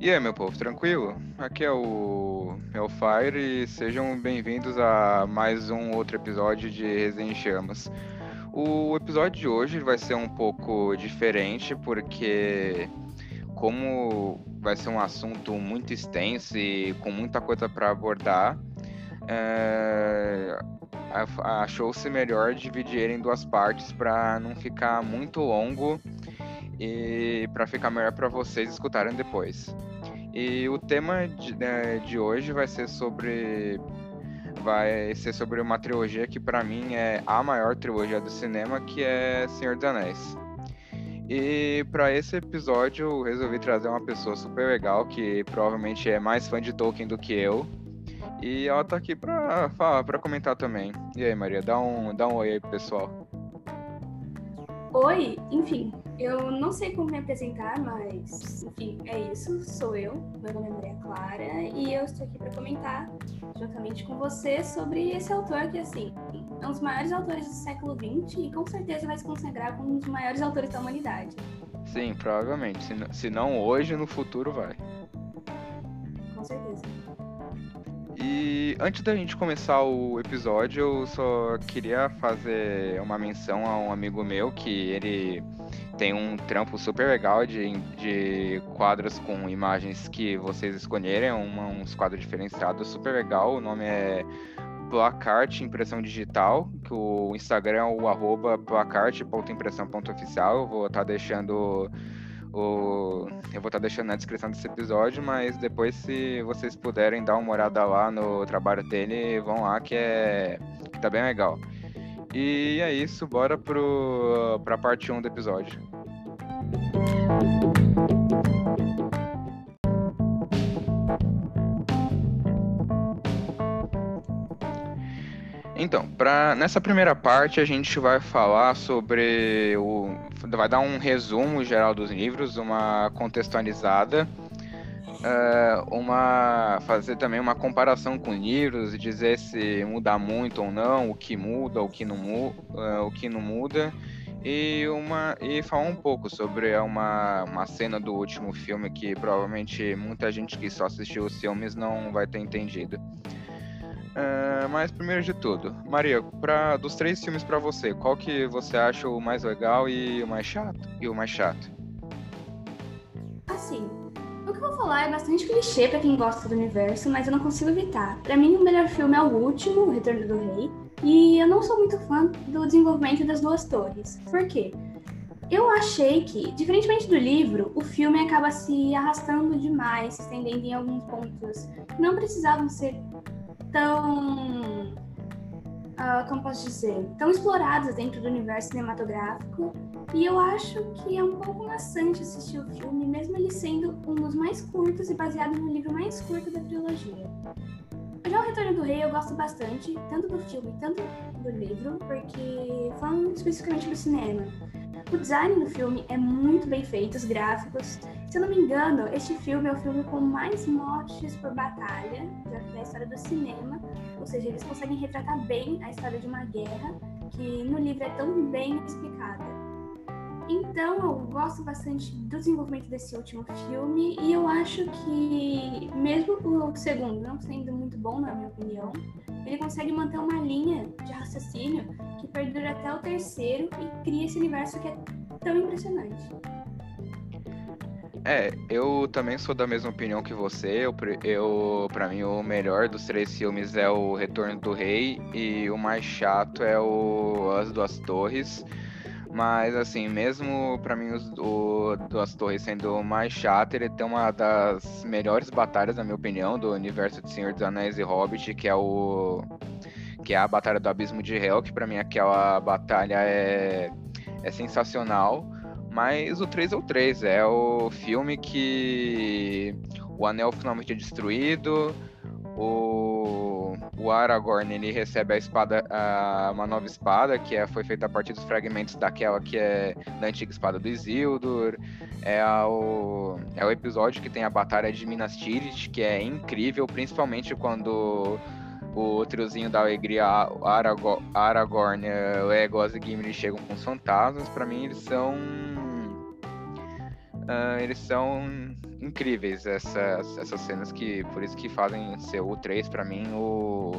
E aí, meu povo, tranquilo? Aqui é o Hellfire e sejam bem-vindos a mais um outro episódio de Resenha em Chamas. O episódio de hoje vai ser um pouco diferente porque, como vai ser um assunto muito extenso e com muita coisa para abordar, é... achou-se melhor dividir em duas partes para não ficar muito longo e para ficar melhor para vocês escutarem depois. E o tema de, né, de hoje vai ser sobre vai ser sobre uma trilogia que para mim é a maior trilogia do cinema, que é Senhor dos Anéis. E para esse episódio eu resolvi trazer uma pessoa super legal que provavelmente é mais fã de Tolkien do que eu. E ela tá aqui para falar, para comentar também. E aí, Maria, dá um dá um oi aí pro pessoal. Oi, enfim, eu não sei como me apresentar, mas enfim, é isso. Sou eu, meu nome é Maria Clara e eu estou aqui para comentar juntamente com você sobre esse autor que assim é um dos maiores autores do século XX e com certeza vai se consagrar como um dos maiores autores da humanidade. Sim, provavelmente. Se não hoje, no futuro vai. Com certeza. E antes da gente começar o episódio, eu só queria fazer uma menção a um amigo meu que ele tem um trampo super legal de, de quadros com imagens que vocês escolherem, uma, uns quadros diferenciados, super legal. O nome é Placarte Impressão Digital, que o Instagram é o arroba placarte.impressão.oficial. Eu vou estar tá deixando o, eu vou estar tá deixando na descrição desse episódio, mas depois, se vocês puderem dar uma olhada lá no trabalho dele, vão lá que é que tá bem legal. E é isso, bora pro, pra parte 1 do episódio. Então, pra, nessa primeira parte a gente vai falar sobre o. vai dar um resumo geral dos livros, uma contextualizada, uh, uma. fazer também uma comparação com livros e dizer se muda muito ou não, o que muda, o que não, uh, o que não muda. E, uma, e falar um pouco sobre uma, uma cena do último filme que provavelmente muita gente que só assistiu os filmes não vai ter entendido. Uh, mas primeiro de tudo, Maria, pra, dos três filmes para você, qual que você acha o mais legal e o mais chato? E o mais chato? Assim, o que eu vou falar é bastante clichê para quem gosta do universo, mas eu não consigo evitar. Para mim, o melhor filme é o último, O Retorno do Rei, e eu não sou muito fã do desenvolvimento das duas torres. Por quê? Eu achei que, diferentemente do livro, o filme acaba se arrastando demais, se estendendo em alguns pontos que não precisavam ser tão. Uh, como posso dizer? Tão exploradas dentro do universo cinematográfico. E eu acho que é um pouco maçante assistir o filme, mesmo ele sendo um dos mais curtos e baseado no livro mais curto da trilogia. Já o Retorno do Rei eu gosto bastante, tanto do filme, tanto do livro, porque falando especificamente do cinema. O design do filme é muito bem feito, os gráficos. Se eu não me engano, este filme é o filme com mais mortes por batalha da história do cinema. Ou seja, eles conseguem retratar bem a história de uma guerra que no livro é tão bem explicada. Então, eu gosto bastante do desenvolvimento desse último filme e eu acho que, mesmo o segundo não sendo muito bom, na minha opinião, ele consegue manter uma linha de raciocínio que perdura até o terceiro e cria esse universo que é tão impressionante. É, eu também sou da mesma opinião que você. Eu, eu para mim, o melhor dos três filmes é o Retorno do Rei e o mais chato é o As Duas Torres. Mas, assim, mesmo para mim o Duas Torres sendo o mais chato, ele tem uma das melhores batalhas, na minha opinião, do universo de Senhor dos Anéis e Hobbit, que é o que é a Batalha do Abismo de Hel, que para mim aquela batalha é, é sensacional. Mas o 3 é o 3, é o filme que o anel finalmente é destruído, o, o Aragorn ele recebe a espada, a, uma nova espada, que é, foi feita a partir dos fragmentos daquela que é da antiga espada do Isildur. É o, é o episódio que tem a batalha de Minas Tirith, que é incrível, principalmente quando o triozinho da alegria, Aragorn, Aragorn Legolas e Gimli chegam com os fantasmas. Para mim, eles são uh, eles são incríveis essas, essas cenas que por isso que fazem ser o 3 para mim o,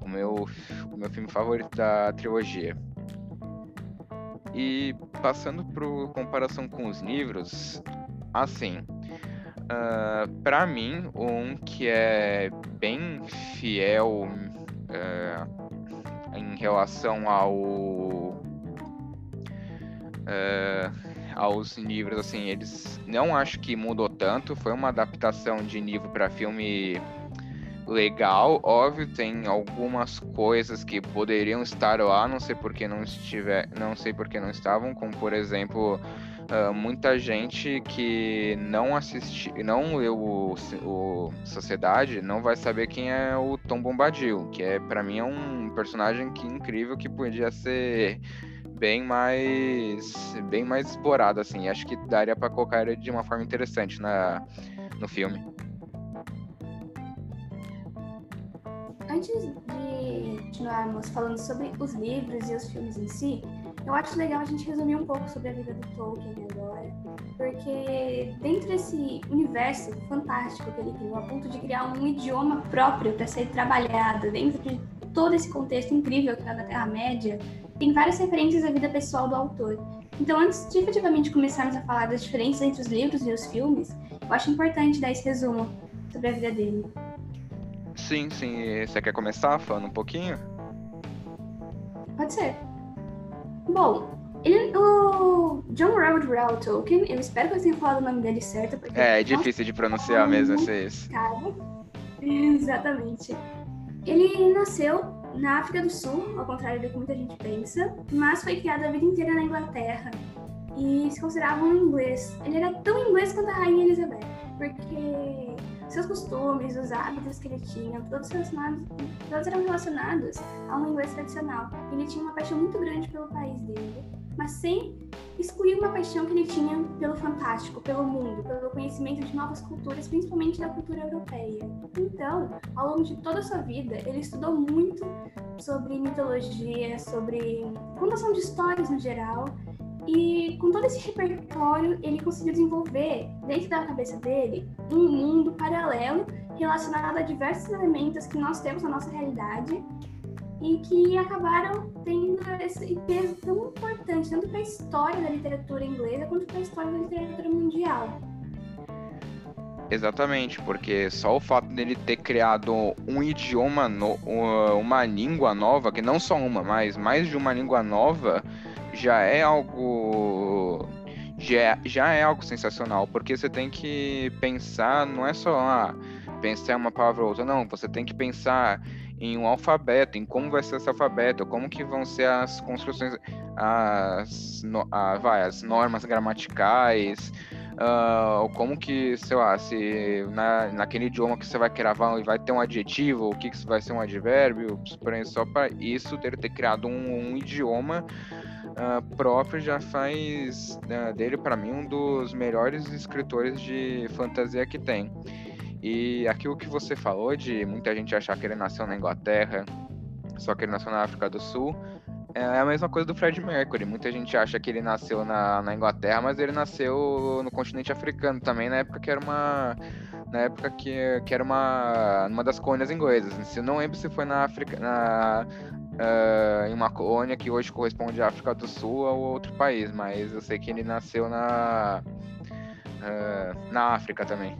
o meu o meu filme favorito da trilogia. E passando para comparação com os livros, assim, uh, ah, para mim, um que é bem fiel uh, em relação ao uh, aos livros, assim, eles não acho que mudou tanto. Foi uma adaptação de livro para filme legal, óbvio, tem algumas coisas que poderiam estar lá, não sei por que não estiver, não sei por que não estavam, como por exemplo, uh, muita gente que não assisti, não leu o, o, Sociedade, não vai saber quem é o Tom Bombadil, que é para mim é um personagem que incrível que podia ser bem mais bem mais explorado assim. Acho que daria para colocar ele de uma forma interessante na no filme. Antes de continuarmos falando sobre os livros e os filmes em si, eu acho legal a gente resumir um pouco sobre a vida do Tolkien agora, porque dentro desse universo fantástico que ele criou, a ponto de criar um idioma próprio para ser trabalhado, dentro de todo esse contexto incrível que é da Terra-média, tem várias referências à vida pessoal do autor. Então, antes de efetivamente começarmos a falar das diferenças entre os livros e os filmes, eu acho importante dar esse resumo sobre a vida dele. Sim, sim. Você quer começar falando um pouquinho? Pode ser. Bom, ele, o John Robert Rowell Tolkien, eu espero que eu tenha falado o nome dele certo. Porque, é, é difícil de pronunciar mesmo esse. Exatamente. Ele nasceu na África do Sul, ao contrário do que muita gente pensa, mas foi criado a vida inteira na Inglaterra e se considerava um inglês. Ele era tão inglês quanto a Rainha Elizabeth, porque seus costumes, os hábitos que ele tinha, todos, relacionados, todos eram relacionados a um inglês tradicional. Ele tinha uma paixão muito grande pelo país dele, mas sem excluir uma paixão que ele tinha pelo fantástico, pelo mundo, pelo conhecimento de novas culturas, principalmente da cultura europeia. Então, ao longo de toda a sua vida, ele estudou muito sobre mitologia, sobre contação de histórias no geral, e com todo esse repertório, ele conseguiu desenvolver, dentro da cabeça dele, um mundo paralelo relacionado a diversos elementos que nós temos na nossa realidade e que acabaram tendo esse peso tão importante, tanto para a história da literatura inglesa quanto para a história da literatura mundial. Exatamente, porque só o fato dele ter criado um idioma, no, uma língua nova, que não só uma, mas mais de uma língua nova, já é algo já, é, já é algo sensacional, porque você tem que pensar, não é só ah, pensar uma palavra ou outra, não, você tem que pensar em um alfabeto, em como vai ser esse alfabeto, como que vão ser as construções, as, no, a, vai, as normas gramaticais, uh, como que, sei lá, se na, naquele idioma que você vai gravar vai ter um adjetivo, o que, que vai ser um advérbio, só para isso ter, ter criado um, um idioma uh, próprio já faz uh, dele, para mim, um dos melhores escritores de fantasia que tem. E aquilo que você falou de muita gente achar que ele nasceu na Inglaterra, só que ele nasceu na África do Sul, é a mesma coisa do Fred Mercury. Muita gente acha que ele nasceu na, na Inglaterra, mas ele nasceu no continente africano também, na época que era uma. Na época que, que era uma, uma das colônias inglesas. Eu não lembro se foi na África. Na, uh, em uma colônia que hoje corresponde à África do Sul ou outro país, mas eu sei que ele nasceu na, uh, na África também.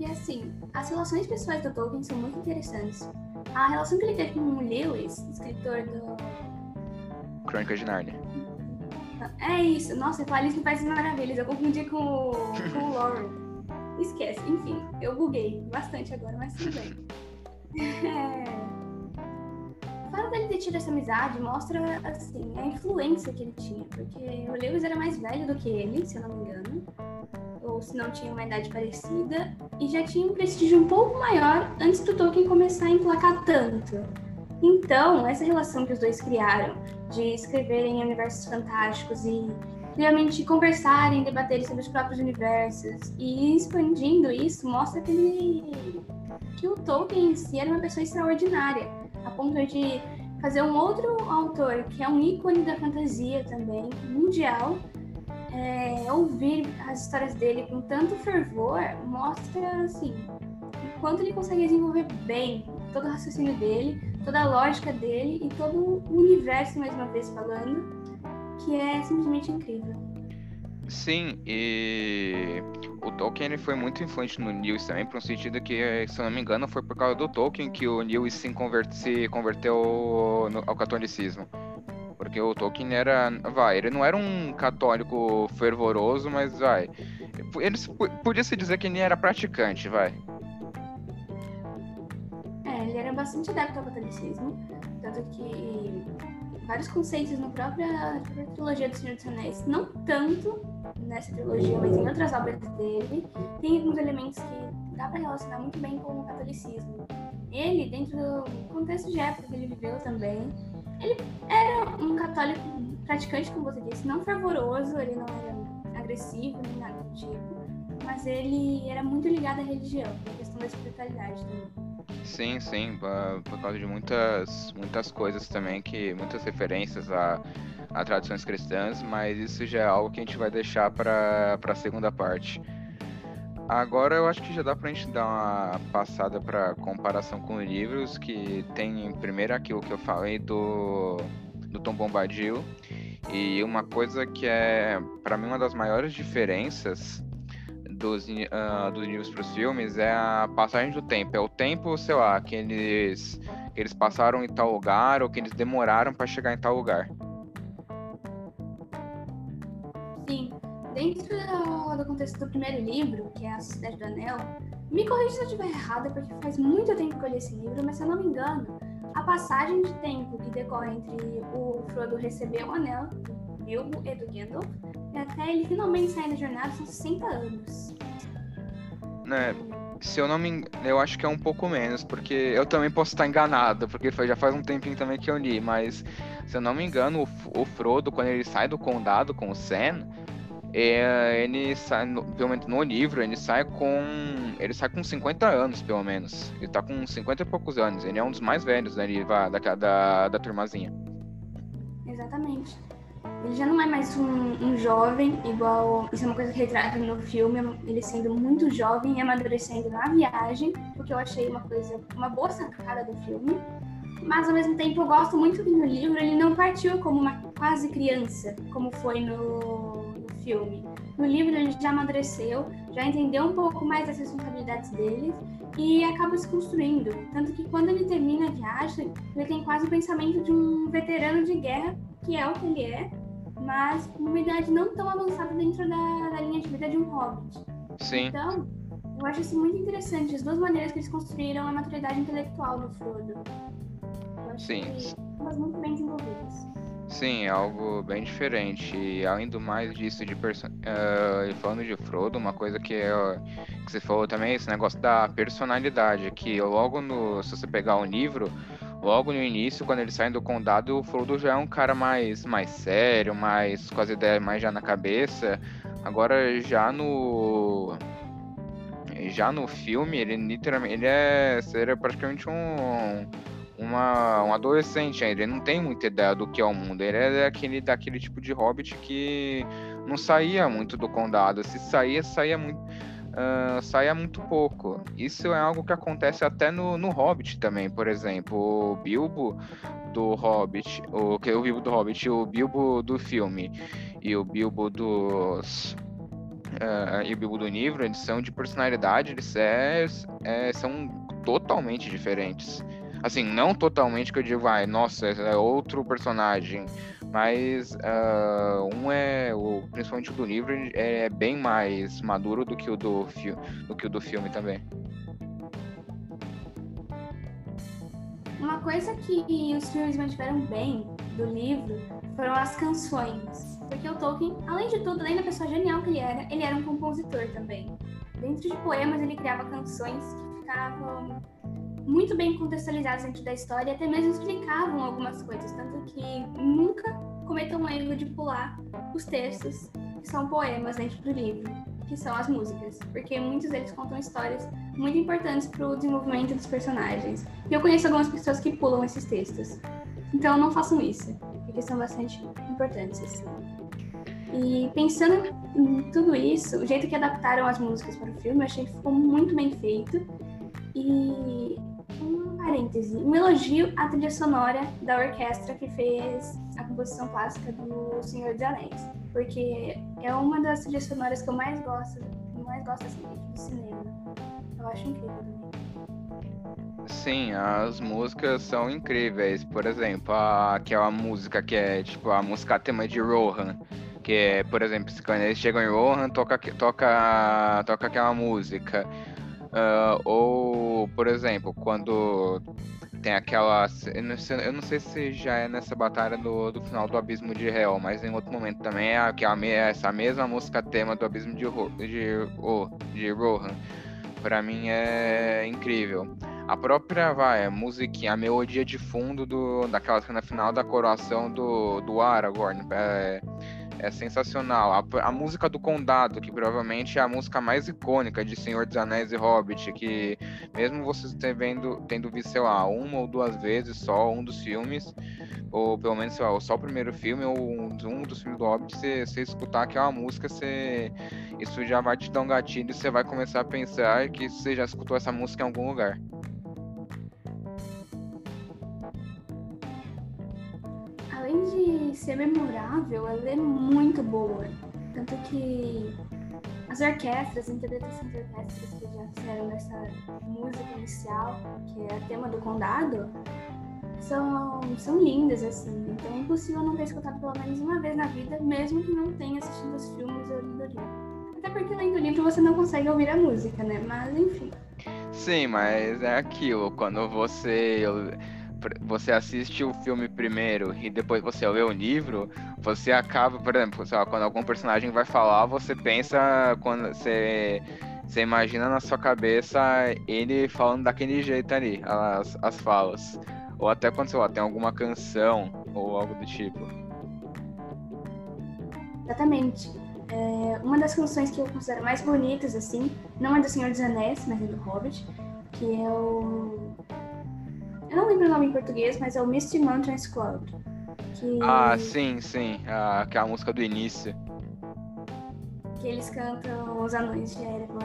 E assim, as relações pessoais do Tolkien são muito interessantes. A relação que ele teve com o Lewis, escritor do. Crônica de Narnia. É isso. Nossa, eu falei isso faz maravilhas. Eu confundi com, com o Lauren esquece. Enfim, eu buguei bastante agora, mas tudo bem. É... Fato dele ter tido essa amizade mostra, assim, a influência que ele tinha, porque o Lewis era mais velho do que ele, se eu não me engano, ou se não tinha uma idade parecida, e já tinha um prestígio um pouco maior antes do Tolkien começar a emplacar tanto. Então, essa relação que os dois criaram, de escreverem universos fantásticos e realmente conversarem, debaterem sobre os próprios universos. E expandindo isso mostra que ele que o Tolkien em si era uma pessoa extraordinária, a ponto de fazer um outro autor que é um ícone da fantasia também, mundial, é, ouvir as histórias dele com tanto fervor mostra assim o quanto ele consegue desenvolver bem todo o raciocínio dele, toda a lógica dele e todo o universo, mais uma vez falando, que é simplesmente incrível. Sim, e o Tolkien foi muito influente no Lewis também, por um sentido que, se eu não me engano, foi por causa do Tolkien que o Lewis se, converte, se converteu no, ao catolicismo. Porque o Tolkien era. Vai, ele não era um católico fervoroso, mas vai. Ele podia se dizer que ele era praticante, vai. É, ele era bastante adepto ao catolicismo. Tanto que vários conceitos na própria, própria trilogia do Senhor dos Anéis, não tanto nessa trilogia, mas em outras obras dele, tem alguns elementos que dá para relacionar muito bem com o catolicismo. Ele, dentro do contexto de época que ele viveu também, ele era um católico praticante, como você disse, não fervoroso, ele não era agressivo nem nada do tipo, mas ele era muito ligado à religião, à questão da espiritualidade também. Sim, sim, por causa de muitas, muitas coisas também, que muitas referências a, a tradições cristãs, mas isso já é algo que a gente vai deixar para a segunda parte. Agora eu acho que já dá para a gente dar uma passada para comparação com livros, que tem primeiro aquilo que eu falei do, do Tom Bombadil, e uma coisa que é, para mim, uma das maiores diferenças dos, uh, dos livros para os filmes é a passagem do tempo. É o tempo, sei lá, que eles, que eles passaram em tal lugar ou que eles demoraram para chegar em tal lugar. Sim. Dentro do, do, contexto do primeiro livro, que é A Sociedade do Anel, me corrija se eu estiver errada, porque faz muito tempo que eu li esse livro, mas se eu não me engano, a passagem de tempo que decorre entre o Frodo receber o anel do Bilbo e do Gandalf até ele finalmente sair da jornada são 60 anos. Né, se eu não me engano, eu acho que é um pouco menos, porque eu também posso estar enganado, porque foi, já faz um tempinho também que eu li, mas se eu não me engano, o, o Frodo, quando ele sai do condado com o Sam, é, ele sai, no, pelo menos no livro, ele sai com. Ele sai com 50 anos, pelo menos. Ele tá com 50 e poucos anos. Ele é um dos mais velhos né, da, da, da turmazinha. Exatamente. Ele já não é mais um, um, jovem, igual. Isso é uma coisa que retrata no filme, ele sendo muito jovem e amadurecendo na viagem, porque eu achei uma coisa, uma boa sacada do filme. Mas ao mesmo tempo eu gosto muito que no livro ele não partiu como uma quase criança, como foi no, no filme. No livro ele já amadureceu, já entendeu um pouco mais das responsabilidades dele e acaba se construindo. Tanto que quando ele termina a viagem, ele tem quase o pensamento de um veterano de guerra, que é o que ele é, mas uma idade não tão avançada dentro da, da linha de vida de um hobbit. Sim. Então, eu acho isso muito interessante, as duas maneiras que eles construíram a maturidade intelectual do Frodo. Sim. ambas muito bem desenvolvidas. Sim, é algo bem diferente. E além do mais disso, de perso... Uh, falando de Frodo, uma coisa que, é, que você falou também é esse negócio da personalidade. Que logo no. Se você pegar o livro, logo no início, quando eles saem do condado, o Frodo já é um cara mais, mais sério, mais com as ideias mais já na cabeça. Agora já no já no filme, ele literalmente ele é seria praticamente um uma, um adolescente ainda, ele não tem muita ideia do que é o mundo. Ele é aquele, daquele tipo de hobbit que não saía muito do condado. Se saía, saía muito uh, saia muito pouco. Isso é algo que acontece até no, no Hobbit também, por exemplo. O Bilbo do Hobbit, o o Bilbo do Hobbit, o Bilbo do filme e o Bilbo dos uh, e o Bilbo do livro, eles são de personalidade, eles é, é, são totalmente diferentes. Assim, não totalmente que eu digo, vai, nossa, é outro personagem. Mas uh, um é, o, principalmente o do livro, é bem mais maduro do que o do, do, que o do filme também. Uma coisa que os filmes mantiveram bem do livro foram as canções. Porque o Tolkien, além de tudo, além da pessoa genial que ele era, ele era um compositor também. Dentro de poemas, ele criava canções que ficavam muito bem contextualizados dentro da história e até mesmo explicavam algumas coisas, tanto que nunca cometam o erro de pular os textos que são poemas dentro do livro, que são as músicas, porque muitos deles contam histórias muito importantes para o desenvolvimento dos personagens. E eu conheço algumas pessoas que pulam esses textos. Então não façam isso, porque são bastante importantes, assim. E pensando em tudo isso, o jeito que adaptaram as músicas para o filme, eu achei que ficou muito bem feito. E parêntese, um elogio à trilha sonora da orquestra que fez a composição clássica do Senhor dos Anéis, porque é uma das trilhas sonoras que eu mais gosto, que eu mais gosto assim, do cinema. Eu acho incrível. Sim, as músicas são incríveis. Por exemplo, aquela música que é tipo a música tema de Rohan. Que é, por exemplo, quando eles chegam em Rohan, toca, toca, toca aquela música. Uh, ou, por exemplo, quando tem aquela. Eu não, sei, eu não, sei, se já é nessa batalha do, do final do Abismo de Hell, mas em outro momento também é aquela, essa mesma música tema do Abismo de, de, oh, de Rohan. Pra mim é incrível. A própria, vai, a musiquinha, a melodia de fundo do, daquela cena final da coroação do, do Aragorn. É, é sensacional. A, a, música do Condado, que provavelmente é a música mais icônica de Senhor dos Anéis e Hobbit, que mesmo vocês tendo, tendo visto, sei lá, uma ou duas vezes só um dos filmes, ou pelo menos, sei lá, só o primeiro filme ou um, um dos filmes do Hobbit, você, você escutar aquela música, você, isso já vai te dar um gatilho e você vai começar a pensar que você já escutou essa música em algum lugar. Ser memorável, ela é muito boa. Tanto que as orquestras, as interpretações de orquestras que já fizeram nessa música inicial, que é o tema do condado, são, são lindas, assim. Então é impossível não ter escutado pelo menos uma vez na vida, mesmo que não tenha assistido os filmes ou lido o livro. Até porque lendo o livro você não consegue ouvir a música, né? Mas enfim. Sim, mas é aquilo, quando você você assiste o filme primeiro e depois você lê o livro, você acaba, por exemplo, lá, quando algum personagem vai falar, você pensa quando você você imagina na sua cabeça ele falando daquele jeito ali, as, as falas. Ou até quando, sei lá, tem alguma canção ou algo do tipo. Exatamente. É, uma das canções que eu considero mais bonitas, assim, não é do Senhor dos Anéis, mas é do Hobbit, que é o eu não lembro o nome em português, mas é o Misty Mountains Club. Que... Ah, sim, sim. Ah, que é a música do início. Que eles cantam Os Anões de Erebor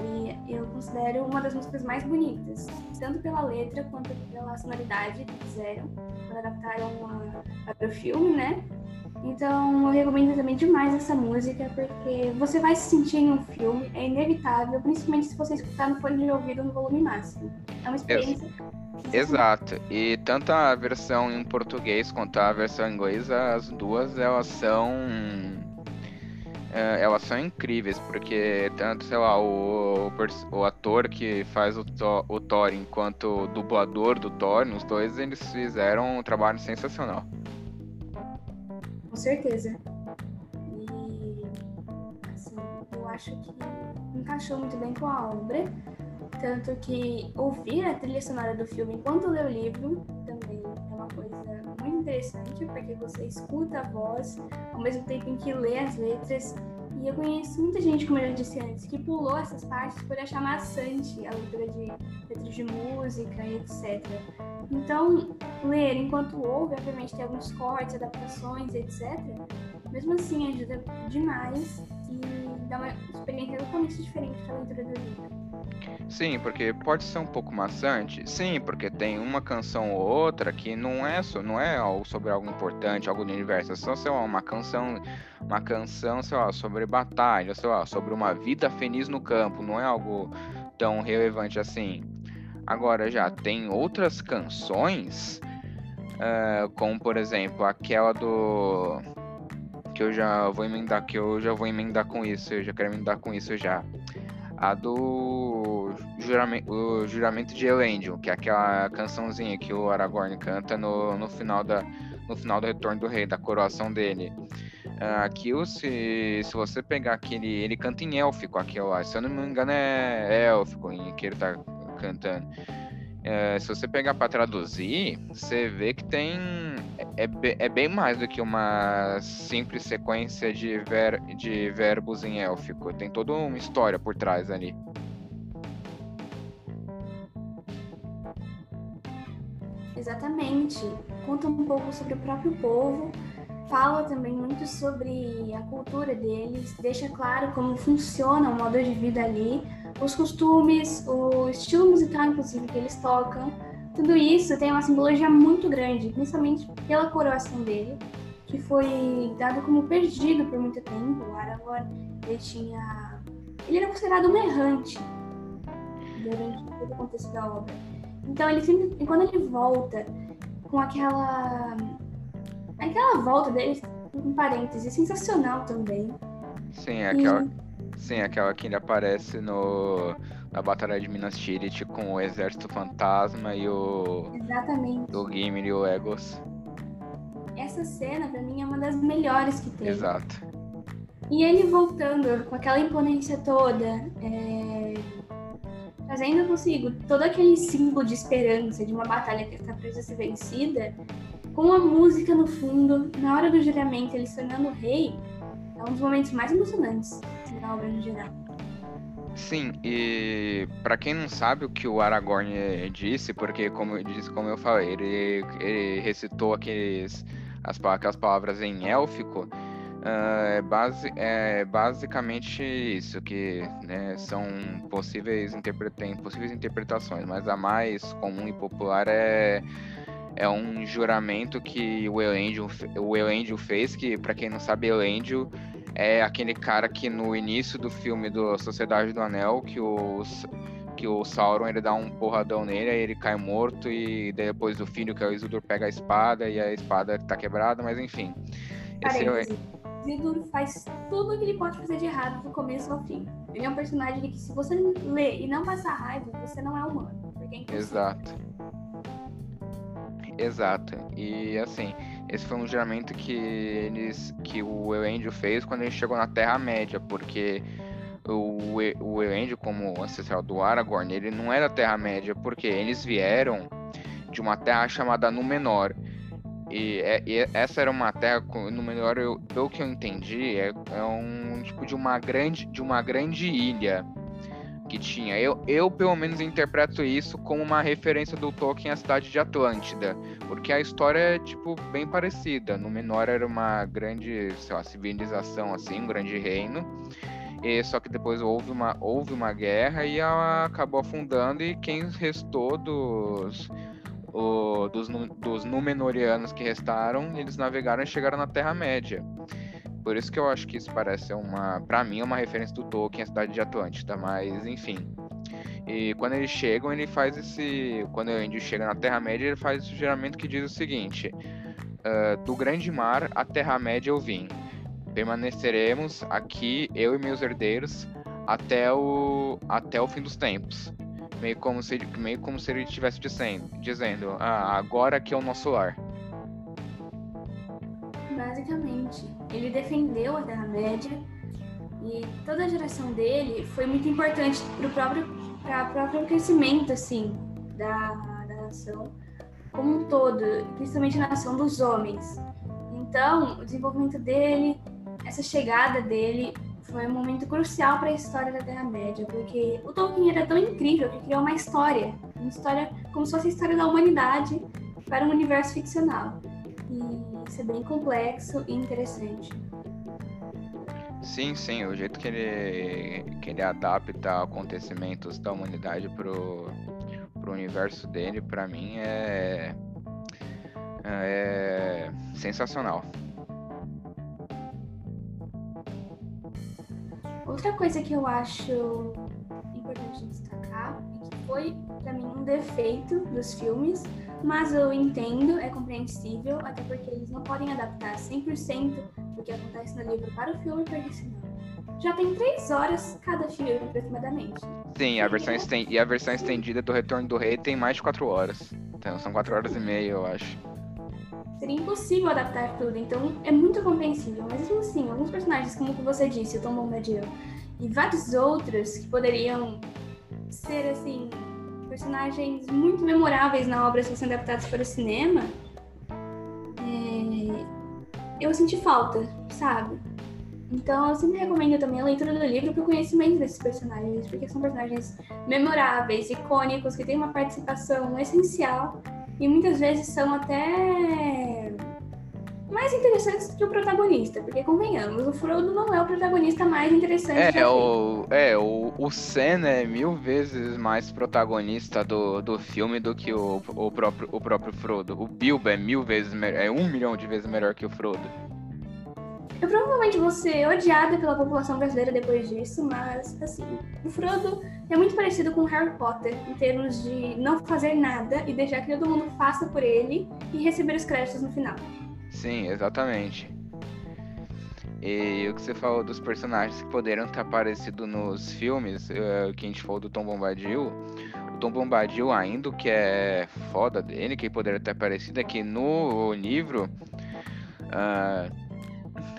e eu considero uma das músicas mais bonitas, tanto pela letra quanto pela sonoridade que fizeram, quando adaptaram a, para o filme, né? Então, eu recomendo também demais essa música, porque você vai se sentir em um filme, é inevitável, principalmente se você escutar no fone de ouvido no volume máximo. É uma experiência. Exato. E tanto a versão em português quanto a versão em inglês, as duas elas são é, elas são incríveis, porque tanto, sei lá, o, o ator que faz o, o Thor enquanto o dublador do Thor, os dois eles fizeram um trabalho sensacional. Com certeza. E assim, eu acho que encaixou muito bem com a obra. Tanto que ouvir a trilha sonora do filme enquanto lê o livro também é uma coisa muito interessante, porque você escuta a voz ao mesmo tempo em que lê as letras. E eu conheço muita gente, como eu já disse antes, que pulou essas partes por achar maçante a leitura de letras de música e etc. Então, ler enquanto ouve, obviamente tem alguns cortes, adaptações, etc. Mesmo assim, ajuda demais e dá uma experiência totalmente diferente da leitura do livro. Sim, porque pode ser um pouco maçante. Sim, porque tem uma canção ou outra que não é só, não é sobre algo importante, algo do universo, é só sei lá, uma canção, uma canção, sei lá, sobre batalha, sei lá, sobre uma vida feliz no campo, não é algo tão relevante assim. Agora já tem outras canções, uh, como por exemplo aquela do que eu já vou emendar, que eu já vou emendar com isso, eu já quero emendar com isso já. A do juramento, o juramento de Elendil, que é aquela cançãozinha que o Aragorn canta no, no final da no final do retorno do rei, da coroação dele. Uh, aquilo, se, se você pegar aquele. Ele canta em élfico, aquilo lá. Se eu não me engano, é, é élfico em que ele tá cantando. É, se você pegar para traduzir, você vê que tem é, é, é, bem mais do que uma simples sequência de, ver, de verbos em élfico. Tem toda uma história por trás ali. Exatamente. conta um pouco sobre o próprio povo, fala também muito sobre a cultura deles, deixa claro como funciona o modo de vida ali, os costumes, o estilo musical, inclusive, que eles tocam. Tudo isso tem uma simbologia muito grande, principalmente pela coroação dele, que foi dado como perdido por muito tempo. O Aragorn, ele tinha... Ele era considerado um errante durante todo o contexto da obra. Então, ele sempre, quando ele volta com aquela aquela volta dele, um parêntese, sensacional também. Sim, aquela, e... sim, aquela que ainda aparece no, na Batalha de Minas Tirith com o Exército Fantasma e o. Exatamente. O Gimli e o Egos. Essa cena, pra mim, é uma das melhores que tem. Exato. E ele voltando com aquela imponência toda, é... trazendo consigo todo aquele símbolo de esperança de uma batalha que está prestes a ser vencida, com a música no fundo, na hora do juramento, ele se tornando rei, é um dos momentos mais emocionantes obra no geral. Sim, e para quem não sabe o que o Aragorn disse, porque como eu disse, como eu falei, ele, ele recitou aqueles, as, aquelas palavras em élfico, uh, é, base, é basicamente isso, que né, são possíveis, interpreta possíveis interpretações, mas a mais comum e popular é é um juramento que o Elendil, o Elendil fez, que para quem não sabe, Elendil é aquele cara que no início do filme do Sociedade do Anel, que os que o Sauron ele dá um porradão nele, aí ele cai morto e depois o filho, que é o Isildur, pega a espada e a espada tá quebrada, mas enfim. Esse é... Isildur faz tudo o que ele pode fazer de errado do começo ao fim. Ele é um personagem que se você ler e não passar raiva, você não é humano. É Exato. Exato. E assim, esse foi um juramento que eles que o Elendil fez quando ele chegou na Terra Média, porque o, Elendil, como ancestral do Aragorn, ele não era Terra Média, porque eles vieram de uma terra chamada Númenor. E, é, e essa era uma terra, Númenor, eu, pelo que eu entendi, é, é um tipo de uma grande, de uma grande ilha que tinha. Eu, eu, pelo menos, interpreto isso como uma referência do Tolkien à cidade de Atlântida, porque a história é, tipo, bem parecida. No menor era uma grande, lá, civilização, assim, um grande reino, e só que depois houve uma, houve uma guerra e ela acabou afundando, e quem restou dos... O, dos, dos Númenóreanos que restaram, eles navegaram e chegaram na Terra-média. Por isso que eu acho que isso parece uma, para mim, é uma referência do Tolkien, a cidade de Atlântida, mas enfim. E quando eles chegam, ele faz esse, quando o índio chega na Terra Média, ele faz esse juramento que diz o seguinte: uh, do grande mar à Terra Média eu vim. Permaneceremos aqui eu e meus herdeiros até o até o fim dos tempos. Meio como se meio como se ele estivesse dizendo, dizendo, ah, agora que é o nosso lar. Basicamente ele defendeu a Terra-média e toda a geração dele foi muito importante para o próprio, próprio crescimento assim, da, da nação como um todo, principalmente a nação dos homens. Então, o desenvolvimento dele, essa chegada dele, foi um momento crucial para a história da Terra-média, porque o Tolkien era tão incrível que criou uma história, uma história como se fosse a história da humanidade para um universo ficcional. E isso é bem complexo e interessante. Sim, sim, o jeito que ele, que ele adapta acontecimentos da humanidade pro, pro universo dele, para mim, é, é sensacional. Outra coisa que eu acho importante destacar e que foi, para mim, um defeito dos filmes mas eu entendo, é compreensível, até porque eles não podem adaptar 100% do que acontece no livro para o filme, porque senão já tem três horas cada filme aproximadamente. Sim, a versão esten... e a versão estendida do Retorno do Rei tem mais de quatro horas. Então são quatro horas e meia, eu acho. Seria impossível adaptar tudo, então é muito compreensível. Mas mesmo assim, alguns personagens, como você disse, o Tom Bombadil, e vários outros que poderiam ser assim personagens muito memoráveis na obra se fossem adaptados para o cinema, é... eu senti falta, sabe? Então eu sempre recomendo também a leitura do livro para o conhecimento desses personagens, porque são personagens memoráveis, icônicos, que têm uma participação essencial e muitas vezes são até mais interessantes que o protagonista, porque convenhamos, o Frodo não é o protagonista mais interessante. É, o, é o, o Sam é mil vezes mais protagonista do, do filme do que o, o, próprio, o próprio Frodo. O Bilbo é mil vezes é um milhão de vezes melhor que o Frodo. Eu provavelmente vou ser odiada pela população brasileira depois disso, mas assim, o Frodo é muito parecido com Harry Potter em termos de não fazer nada e deixar que todo mundo faça por ele e receber os créditos no final. Sim, exatamente. E o que você falou dos personagens que poderiam ter aparecido nos filmes, uh, que a gente falou do Tom Bombadil, o Tom Bombadil ainda o que é foda dele, que poderia ter aparecido é que no livro, uh,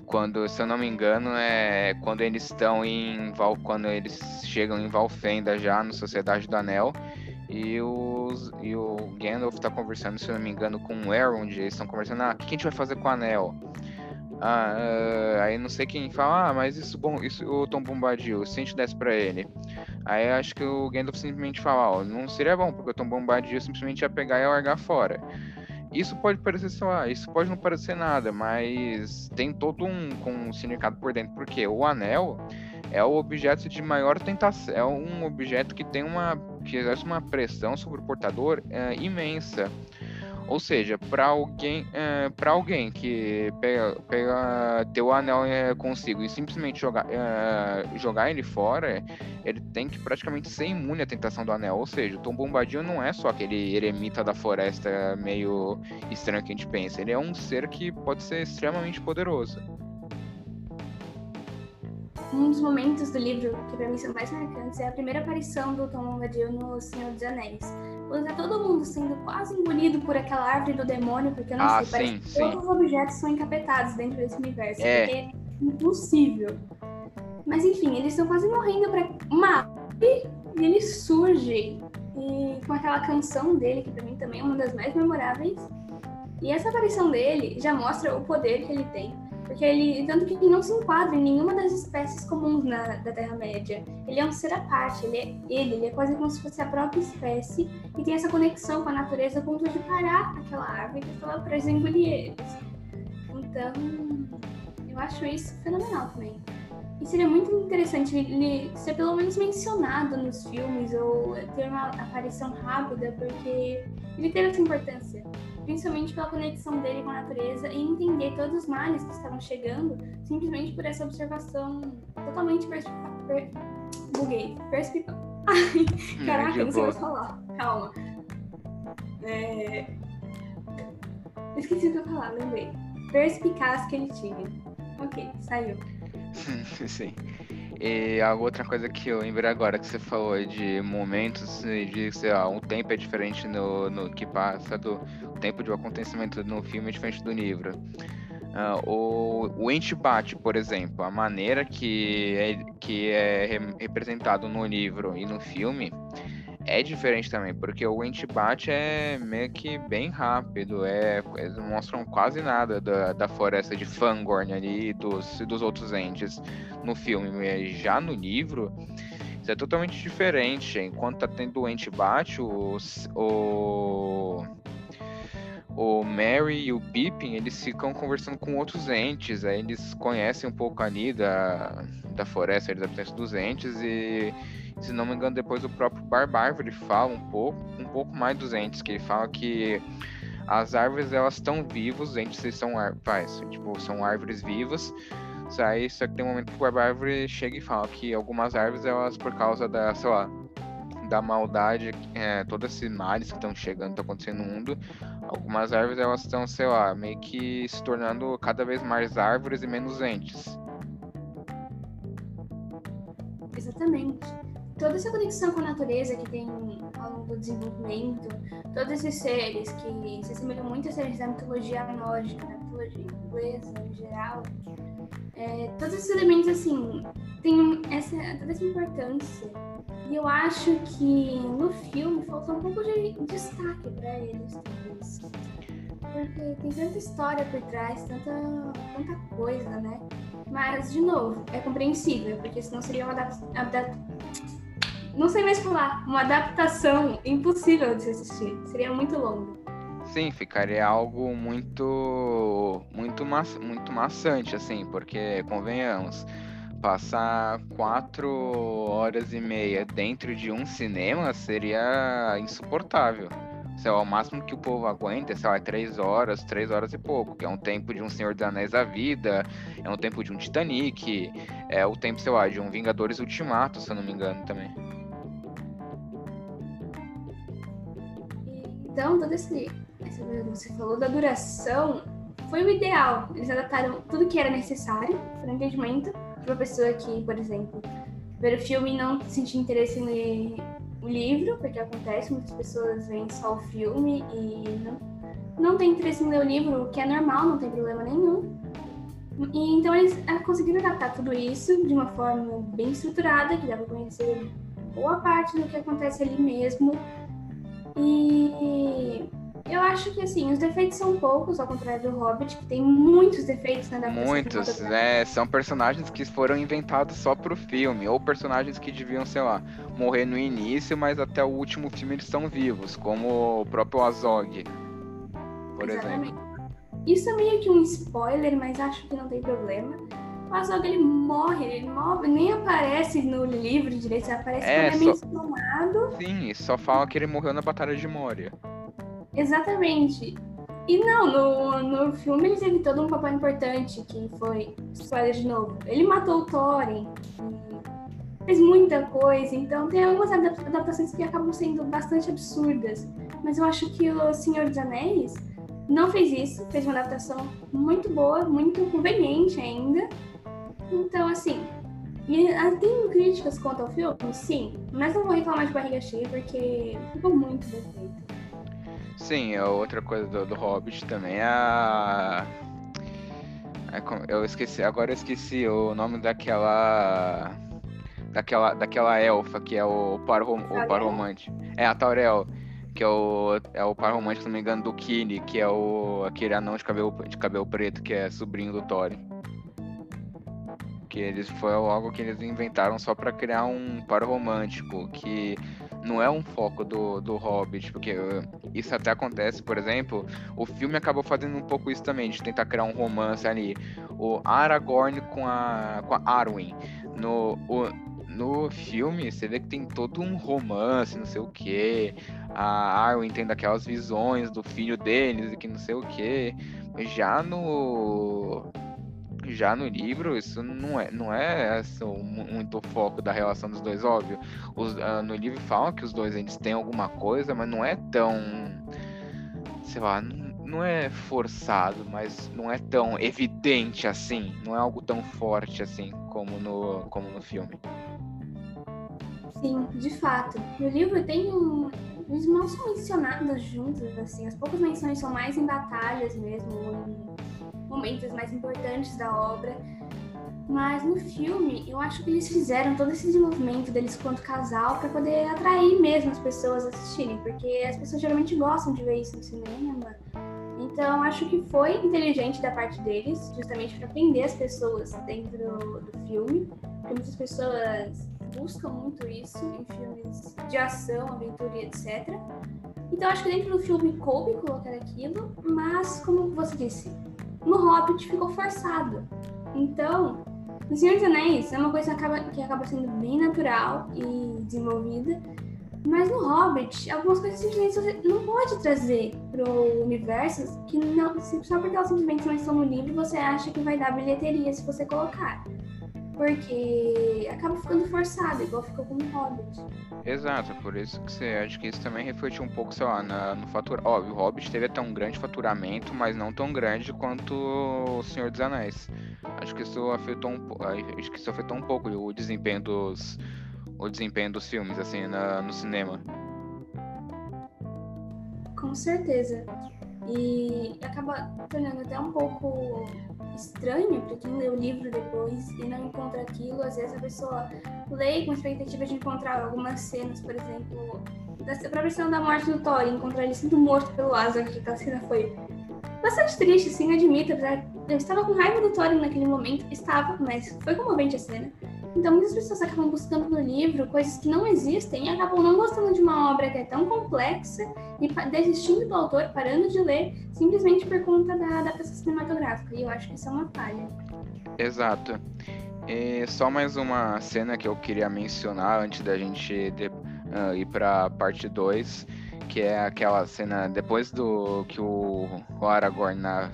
quando, se eu não me engano, é quando eles estão em Val, quando eles chegam em Valfenda já, no Sociedade do Anel, e, os, e o Gandalf está conversando, se eu não me engano, com o Elrond. Eles estão conversando, ah, o que a gente vai fazer com o anel? Ah, uh, aí não sei quem fala, ah, mas isso, bom, isso o Tom Bombadil, se a gente desse pra ele. Aí acho que o Gandalf simplesmente fala, ó, não seria bom, porque o Tom Bombadil simplesmente ia pegar e largar fora. Isso pode parecer, lá, isso pode não parecer nada, mas tem todo um, um significado por dentro, porque o anel é o objeto de maior tentação, é um objeto que tem uma que exerce uma pressão sobre o portador é, imensa. Ou seja, para alguém, é, para alguém que pega, pega ter o anel é, consigo e simplesmente jogar, é, jogar ele fora, ele tem que praticamente ser imune à tentação do anel. Ou seja, o Tom Bombadil não é só aquele eremita da floresta meio estranho que a gente pensa. Ele é um ser que pode ser extremamente poderoso um dos momentos do livro que para mim são mais marcantes é a primeira aparição do Tom Bombadil no Senhor dos Anéis. Quando tá todo mundo sendo quase engolido por aquela árvore do demônio, porque eu não ah, sei, sim, que sim. todos os objetos são encapetados dentro desse universo. É. Porque é impossível. Mas enfim, eles estão quase morrendo para uma e ele surge e com aquela canção dele, que para mim também é uma das mais memoráveis. E essa aparição dele já mostra o poder que ele tem porque ele, tanto que ele não se enquadra em nenhuma das espécies comuns na, da Terra-média. Ele é um ser à parte, ele é, ele, ele é quase como se fosse a própria espécie e tem essa conexão com a natureza a ponto de parar aquela árvore que estava presa engolir eles. Então, eu acho isso fenomenal também. E seria muito interessante ele ser pelo menos mencionado nos filmes ou ter uma aparição rápida, porque ele teve essa importância principalmente pela conexão dele com a natureza e entender todos os males que estavam chegando simplesmente por essa observação totalmente perspicaz. Per... Buguei. Perspicaz. Ai, hum, caraca, não sei mais falar. Calma. É... Esqueci o que eu falar, lembrei. Perspicaz que ele tinha. Ok, saiu. Sim. E a outra coisa que eu lembrei agora que você falou de momentos de, sei lá, um tempo é diferente no, no que passa do tempo de um acontecimento no filme é diferente do livro. Uh, o, o Entibate, por exemplo, a maneira que é, que é representado no livro e no filme é diferente também, porque o Entibate é meio que bem rápido, é, eles não mostram quase nada da, da floresta de Fangorn ali e dos, dos outros entes no filme. Já no livro, isso é totalmente diferente. Enquanto tá tendo o Entibate, o, o, o Mary e o Pippin, eles ficam conversando com outros entes, aí eles conhecem um pouco ali da, da floresta, da presença dos entes e se não me engano, depois o próprio Barbárvore fala um pouco, um pouco mais dos entes, que ele fala que as árvores elas estão vivas, os entes são, faz, tipo, são árvores vivas. Só que tem um momento que o Barbárvore chega e fala que algumas árvores, elas, por causa da, sei lá, da maldade, é, todos esses males que estão chegando, estão acontecendo no mundo, algumas árvores elas estão, sei lá, meio que se tornando cada vez mais árvores e menos entes. Exatamente toda essa conexão com a natureza que tem ao longo do desenvolvimento, todos esses seres que se assemelham muito a seres da mitologia nórdica, da mitologia inglesa em geral, é, todos esses elementos, assim, têm essa, toda essa importância. E eu acho que no filme faltou um pouco de destaque para eles, talvez. Porque tem tanta história por trás, tanta, tanta coisa, né? Mas, de novo, é compreensível, porque senão seria uma adaptação não sei mais falar, uma adaptação impossível de se assistir. Seria muito longo. Sim, ficaria algo muito muito ma muito maçante assim, porque convenhamos, passar quatro horas e meia dentro de um cinema seria insuportável. Sei lá, o máximo que o povo aguenta, sei lá, é três horas, três horas e pouco, que é um tempo de um Senhor dos Anéis da Vida, é um tempo de um Titanic, é o tempo, sei lá, de um Vingadores Ultimato, se eu não me engano também. Então, todo esse, esse você falou da duração, foi o ideal. Eles adaptaram tudo que era necessário para o entendimento de uma pessoa que, por exemplo, ver o filme e não sentir interesse em ler o livro, porque acontece, muitas pessoas veem só o filme e não, não tem interesse em ler o livro, o que é normal, não tem problema nenhum. E, então eles é, conseguiram adaptar tudo isso de uma forma bem estruturada, que dá para conhecer boa parte do que acontece ali mesmo. E eu acho que assim, os defeitos são poucos, ao contrário do Hobbit, que tem muitos defeitos na adaptação. Muitos, é, são personagens que foram inventados só pro filme, ou personagens que deviam, sei lá, morrer no início, mas até o último filme eles estão vivos, como o próprio Azog, por Exatamente. exemplo. Isso é meio que um spoiler, mas acho que não tem problema. O Azog ele morre, ele morre, nem aparece no livro direito, aparece é, é só... mencionado. Sim, só fala que ele morreu na Batalha de Moria. Exatamente. E não, no, no filme ele teve todo um papel importante, que foi, spoiler de novo, ele matou o Thorin, fez muita coisa, então tem algumas adaptações que acabam sendo bastante absurdas. Mas eu acho que o Senhor dos Anéis não fez isso, fez uma adaptação muito boa, muito conveniente ainda. Então, assim, e, ah, tem críticas quanto ao filme? Sim, mas não vou reclamar de barriga cheia porque ficou muito bem feito. Sim, outra coisa do, do Hobbit também é a. É eu esqueci, agora eu esqueci o nome daquela. Daquela, daquela elfa que é o par, o par romântico. É a Taurel, que é o, é o par romântico, se não me engano, do Kine, que é o aquele anão de cabelo, de cabelo preto, que é sobrinho do Thorin. Que eles foi algo que eles inventaram só para criar um par romântico, que não é um foco do, do Hobbit, porque uh, isso até acontece, por exemplo, o filme acabou fazendo um pouco isso também, de tentar criar um romance ali. O Aragorn com a, com a Arwen. No, o, no filme, você vê que tem todo um romance, não sei o que. A Arwen tem daquelas visões do filho deles e que não sei o que. Já no já no livro, isso não é, não é assim, muito foco da relação dos dois, óbvio. Os, uh, no livro falam que os dois eles têm alguma coisa, mas não é tão. Sei lá, não, é forçado, mas não é tão evidente assim. Não é algo tão forte assim como no, como no filme. Sim, de fato. No livro tem um. Eles são mencionados juntos, assim. As poucas menções são mais em batalhas mesmo, em momentos mais importantes da obra. Mas no filme, eu acho que eles fizeram todo esse desenvolvimento deles quanto casal para poder atrair mesmo as pessoas a assistirem, porque as pessoas geralmente gostam de ver isso no cinema. Então, acho que foi inteligente da parte deles, justamente para prender as pessoas dentro do, filme, porque muitas pessoas buscam muito isso em filmes de ação, aventura etc. Então, acho que dentro do filme coube colocar aquilo, mas, como você disse, no Hobbit ficou forçado. Então, no Senhor dos Anéis é uma coisa que acaba, que acaba sendo bem natural e desenvolvida, mas no Hobbit, algumas coisas simplesmente você não pode trazer pro universo que não, só porque elas simplesmente não estão no livro, você acha que vai dar bilheteria se você colocar. Porque acaba ficando forçado, igual ficou com o Hobbit. Exato, por isso que você acha que isso também reflete um pouco, sei lá, na, no fator. Óbvio, o Hobbit teve até um grande faturamento, mas não tão grande quanto o Senhor dos Anéis. Acho que isso afetou um, acho que isso afetou um pouco o desempenho dos, o desempenho dos filmes, assim, na, no cinema. Com certeza. E acaba tornando até um pouco estranho para quem lê o livro depois e não encontra aquilo. Às vezes a pessoa lê com expectativa de encontrar algumas cenas, por exemplo, da própria cena da morte do Thor, encontrar ele sendo morto pelo Asgard, que aquela cena foi bastante triste, sim, admito. Eu estava com raiva do Thor naquele momento, estava, mas foi comovente a cena. Então muitas pessoas acabam buscando no livro coisas que não existem e acabam não gostando de uma obra que é tão complexa e desistindo do autor, parando de ler, simplesmente por conta da adaptação cinematográfica. E eu acho que isso é uma falha. Exato. E só mais uma cena que eu queria mencionar antes da gente de, uh, ir para parte 2, que é aquela cena depois do que o, o Aragorn na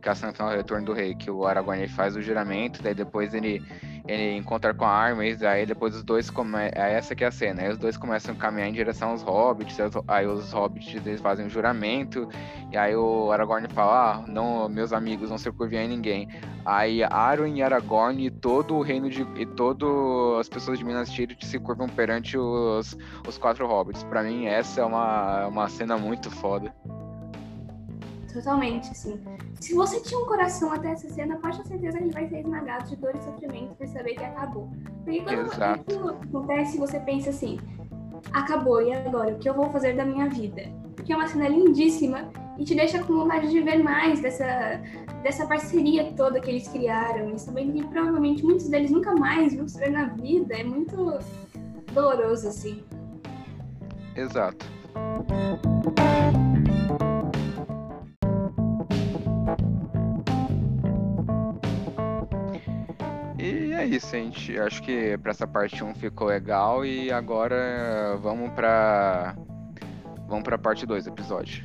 caça no final do Retorno do Rei, que o Aragorn ele faz o juramento, daí depois ele ele encontra com a Arma, aí depois os dois come... é essa que é a cena, aí os dois começam a caminhar em direção aos hobbits, aí os hobbits eles fazem um juramento, e aí o Aragorn fala, ah, não, meus amigos, não se curvem em ninguém. Aí Arwen e Aragorn e todo o reino de e todas as pessoas de Minas Tirith se curvam perante os, os quatro hobbits. Para mim essa é uma, uma cena muito foda. Totalmente, sim. Se você tinha um coração até essa cena, pode ter certeza que ele vai ser esmagado de dor e sofrimento por saber que acabou. Porque quando Exato. acontece, você pensa assim: acabou, e agora? O que eu vou fazer da minha vida? Porque é uma cena lindíssima e te deixa com vontade de ver mais dessa, dessa parceria toda que eles criaram. E sabendo que provavelmente muitos deles nunca mais vão se ver na vida. É muito doloroso, assim. Exato. Isso, gente. Acho que para essa parte 1 ficou legal e agora vamos para vamos para parte 2 do episódio.